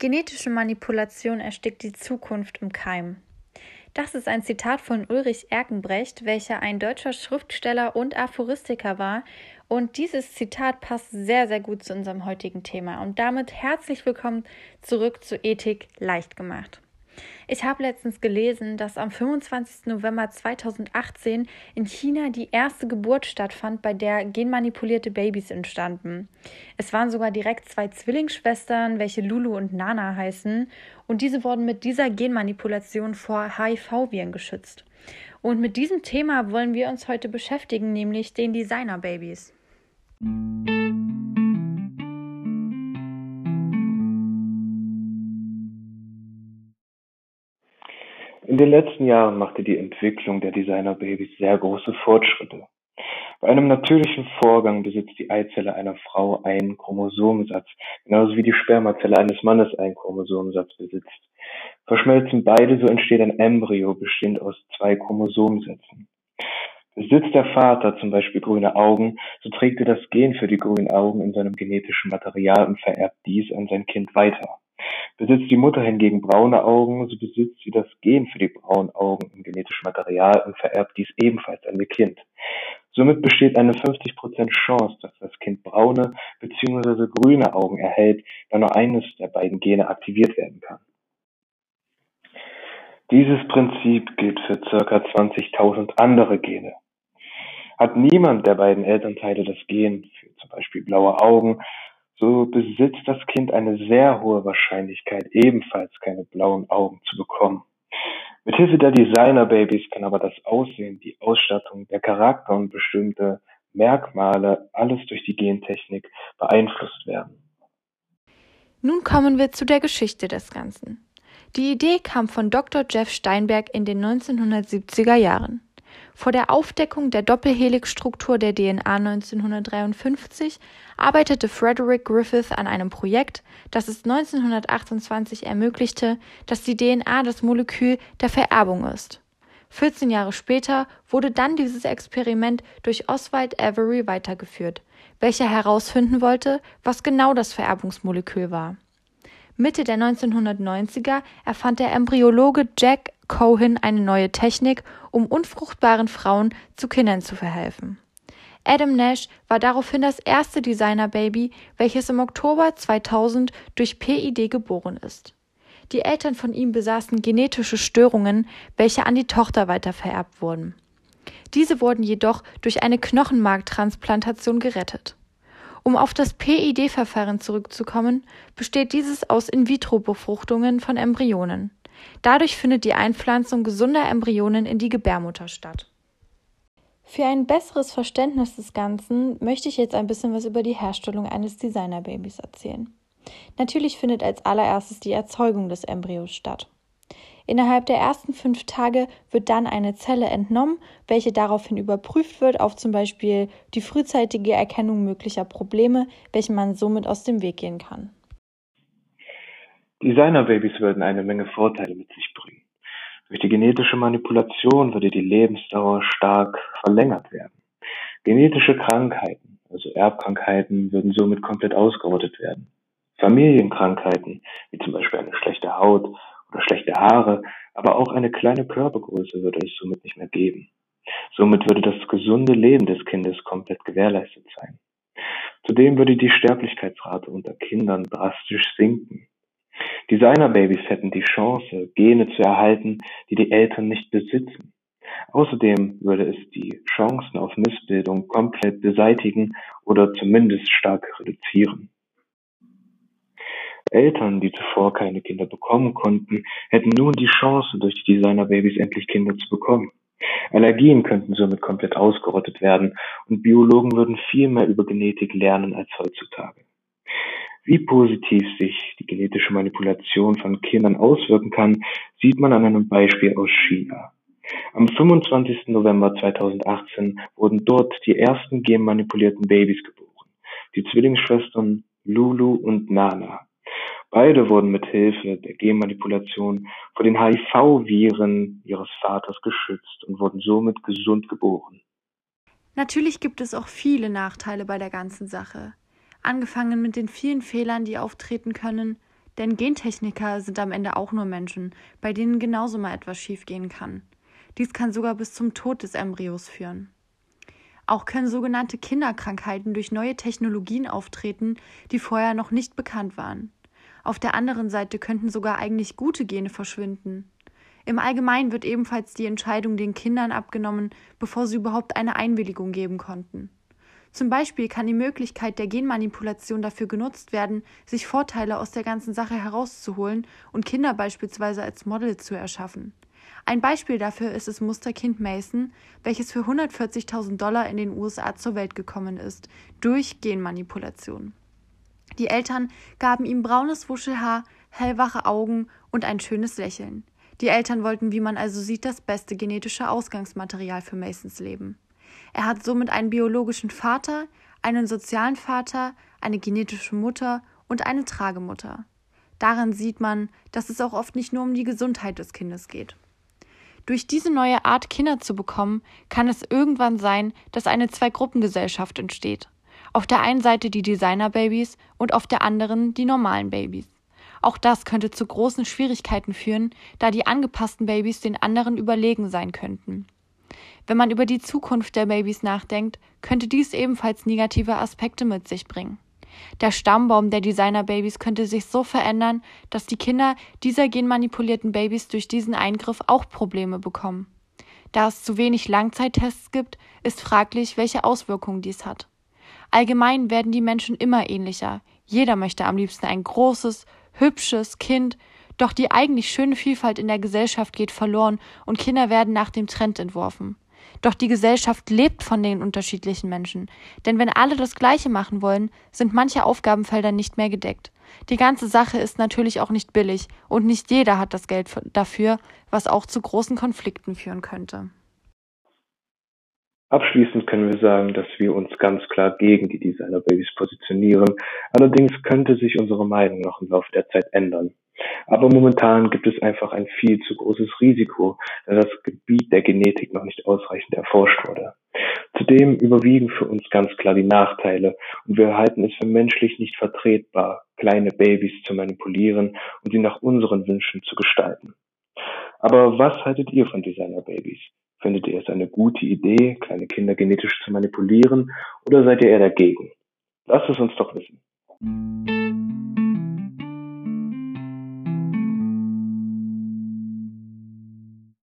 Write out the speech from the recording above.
Genetische Manipulation erstickt die Zukunft im Keim. Das ist ein Zitat von Ulrich Erkenbrecht, welcher ein deutscher Schriftsteller und Aphoristiker war. Und dieses Zitat passt sehr, sehr gut zu unserem heutigen Thema. Und damit herzlich willkommen zurück zu Ethik leicht gemacht. Ich habe letztens gelesen, dass am 25. November 2018 in China die erste Geburt stattfand, bei der genmanipulierte Babys entstanden. Es waren sogar direkt zwei Zwillingsschwestern, welche Lulu und Nana heißen, und diese wurden mit dieser Genmanipulation vor HIV-Viren geschützt. Und mit diesem Thema wollen wir uns heute beschäftigen, nämlich den Designer-Babys. In den letzten Jahren machte die Entwicklung der Designer-Babys sehr große Fortschritte. Bei einem natürlichen Vorgang besitzt die Eizelle einer Frau einen Chromosomensatz, genauso wie die Spermazelle eines Mannes einen Chromosomensatz besitzt. Verschmelzen beide, so entsteht ein Embryo, bestehend aus zwei Chromosomensätzen. Besitzt der Vater zum Beispiel grüne Augen, so trägt er das Gen für die grünen Augen in seinem genetischen Material und vererbt dies an sein Kind weiter. Besitzt die Mutter hingegen braune Augen, so besitzt sie das Gen für die braunen Augen im genetischen Material und vererbt dies ebenfalls an ihr Kind. Somit besteht eine 50% Chance, dass das Kind braune bzw. grüne Augen erhält, da nur eines der beiden Gene aktiviert werden kann. Dieses Prinzip gilt für ca. 20.000 andere Gene. Hat niemand der beiden Elternteile das Gen für zum Beispiel blaue Augen, so besitzt das Kind eine sehr hohe Wahrscheinlichkeit, ebenfalls keine blauen Augen zu bekommen. Mithilfe der Designer-Babys kann aber das Aussehen, die Ausstattung, der Charakter und bestimmte Merkmale alles durch die Gentechnik beeinflusst werden. Nun kommen wir zu der Geschichte des Ganzen. Die Idee kam von Dr. Jeff Steinberg in den 1970er Jahren. Vor der Aufdeckung der Doppelhelixstruktur der DNA 1953 arbeitete Frederick Griffith an einem Projekt, das es 1928 ermöglichte, dass die DNA das Molekül der Vererbung ist. 14 Jahre später wurde dann dieses Experiment durch Oswald Avery weitergeführt, welcher herausfinden wollte, was genau das Vererbungsmolekül war. Mitte der 1990er erfand der Embryologe Jack Cohen eine neue Technik, um unfruchtbaren Frauen zu Kindern zu verhelfen. Adam Nash war daraufhin das erste Designer-Baby, welches im Oktober 2000 durch PID geboren ist. Die Eltern von ihm besaßen genetische Störungen, welche an die Tochter weitervererbt wurden. Diese wurden jedoch durch eine Knochenmarktransplantation gerettet. Um auf das PID-Verfahren zurückzukommen, besteht dieses aus In-vitro-Befruchtungen von Embryonen. Dadurch findet die Einpflanzung gesunder Embryonen in die Gebärmutter statt. Für ein besseres Verständnis des Ganzen möchte ich jetzt ein bisschen was über die Herstellung eines Designerbabys erzählen. Natürlich findet als allererstes die Erzeugung des Embryos statt. Innerhalb der ersten fünf Tage wird dann eine Zelle entnommen, welche daraufhin überprüft wird auf zum Beispiel die frühzeitige Erkennung möglicher Probleme, welche man somit aus dem Weg gehen kann. Designerbabys würden eine Menge Vorteile mit sich bringen. Durch die genetische Manipulation würde die Lebensdauer stark verlängert werden. Genetische Krankheiten, also Erbkrankheiten, würden somit komplett ausgerottet werden. Familienkrankheiten, wie zum Beispiel eine schlechte Haut oder schlechte Haare, aber auch eine kleine Körpergröße würde es somit nicht mehr geben. Somit würde das gesunde Leben des Kindes komplett gewährleistet sein. Zudem würde die Sterblichkeitsrate unter Kindern drastisch sinken. Designerbabys hätten die Chance, Gene zu erhalten, die die Eltern nicht besitzen. Außerdem würde es die Chancen auf Missbildung komplett beseitigen oder zumindest stark reduzieren. Eltern, die zuvor keine Kinder bekommen konnten, hätten nun die Chance, durch die Designerbabys endlich Kinder zu bekommen. Allergien könnten somit komplett ausgerottet werden und Biologen würden viel mehr über Genetik lernen als heutzutage. Wie positiv sich die genetische Manipulation von Kindern auswirken kann, sieht man an einem Beispiel aus China. Am 25. November 2018 wurden dort die ersten genmanipulierten Babys geboren, die Zwillingsschwestern Lulu und Nana. Beide wurden mit Hilfe der Genmanipulation vor den HIV-Viren ihres Vaters geschützt und wurden somit gesund geboren. Natürlich gibt es auch viele Nachteile bei der ganzen Sache angefangen mit den vielen Fehlern, die auftreten können, Denn Gentechniker sind am Ende auch nur Menschen, bei denen genauso mal etwas schiefgehen kann. Dies kann sogar bis zum Tod des Embryos führen. Auch können sogenannte Kinderkrankheiten durch neue Technologien auftreten, die vorher noch nicht bekannt waren. Auf der anderen Seite könnten sogar eigentlich gute Gene verschwinden. Im Allgemeinen wird ebenfalls die Entscheidung den Kindern abgenommen, bevor sie überhaupt eine Einwilligung geben konnten. Zum Beispiel kann die Möglichkeit der Genmanipulation dafür genutzt werden, sich Vorteile aus der ganzen Sache herauszuholen und Kinder beispielsweise als Model zu erschaffen. Ein Beispiel dafür ist das Musterkind Mason, welches für 140.000 Dollar in den USA zur Welt gekommen ist, durch Genmanipulation. Die Eltern gaben ihm braunes Wuschelhaar, hellwache Augen und ein schönes Lächeln. Die Eltern wollten, wie man also sieht, das beste genetische Ausgangsmaterial für Masons Leben. Er hat somit einen biologischen Vater, einen sozialen Vater, eine genetische Mutter und eine Tragemutter. Daran sieht man, dass es auch oft nicht nur um die Gesundheit des Kindes geht. Durch diese neue Art, Kinder zu bekommen, kann es irgendwann sein, dass eine Zwei-Gruppen-Gesellschaft entsteht. Auf der einen Seite die Designer-Babys und auf der anderen die normalen Babys. Auch das könnte zu großen Schwierigkeiten führen, da die angepassten Babys den anderen überlegen sein könnten. Wenn man über die Zukunft der Babys nachdenkt, könnte dies ebenfalls negative Aspekte mit sich bringen. Der Stammbaum der Designer-Babys könnte sich so verändern, dass die Kinder dieser genmanipulierten Babys durch diesen Eingriff auch Probleme bekommen. Da es zu wenig Langzeittests gibt, ist fraglich, welche Auswirkungen dies hat. Allgemein werden die Menschen immer ähnlicher. Jeder möchte am liebsten ein großes, hübsches Kind, doch die eigentlich schöne Vielfalt in der Gesellschaft geht verloren und Kinder werden nach dem Trend entworfen. Doch die Gesellschaft lebt von den unterschiedlichen Menschen. Denn wenn alle das Gleiche machen wollen, sind manche Aufgabenfelder nicht mehr gedeckt. Die ganze Sache ist natürlich auch nicht billig und nicht jeder hat das Geld dafür, was auch zu großen Konflikten führen könnte. Abschließend können wir sagen, dass wir uns ganz klar gegen die Designer-Babys positionieren. Allerdings könnte sich unsere Meinung noch im Laufe der Zeit ändern. Aber momentan gibt es einfach ein viel zu großes Risiko, da das Gebiet der Genetik noch nicht ausreichend erforscht wurde. Zudem überwiegen für uns ganz klar die Nachteile und wir halten es für menschlich nicht vertretbar, kleine Babys zu manipulieren und sie nach unseren Wünschen zu gestalten. Aber was haltet ihr von Designer-Babys? Findet ihr es eine gute Idee, kleine Kinder genetisch zu manipulieren oder seid ihr eher dagegen? Lasst es uns doch wissen.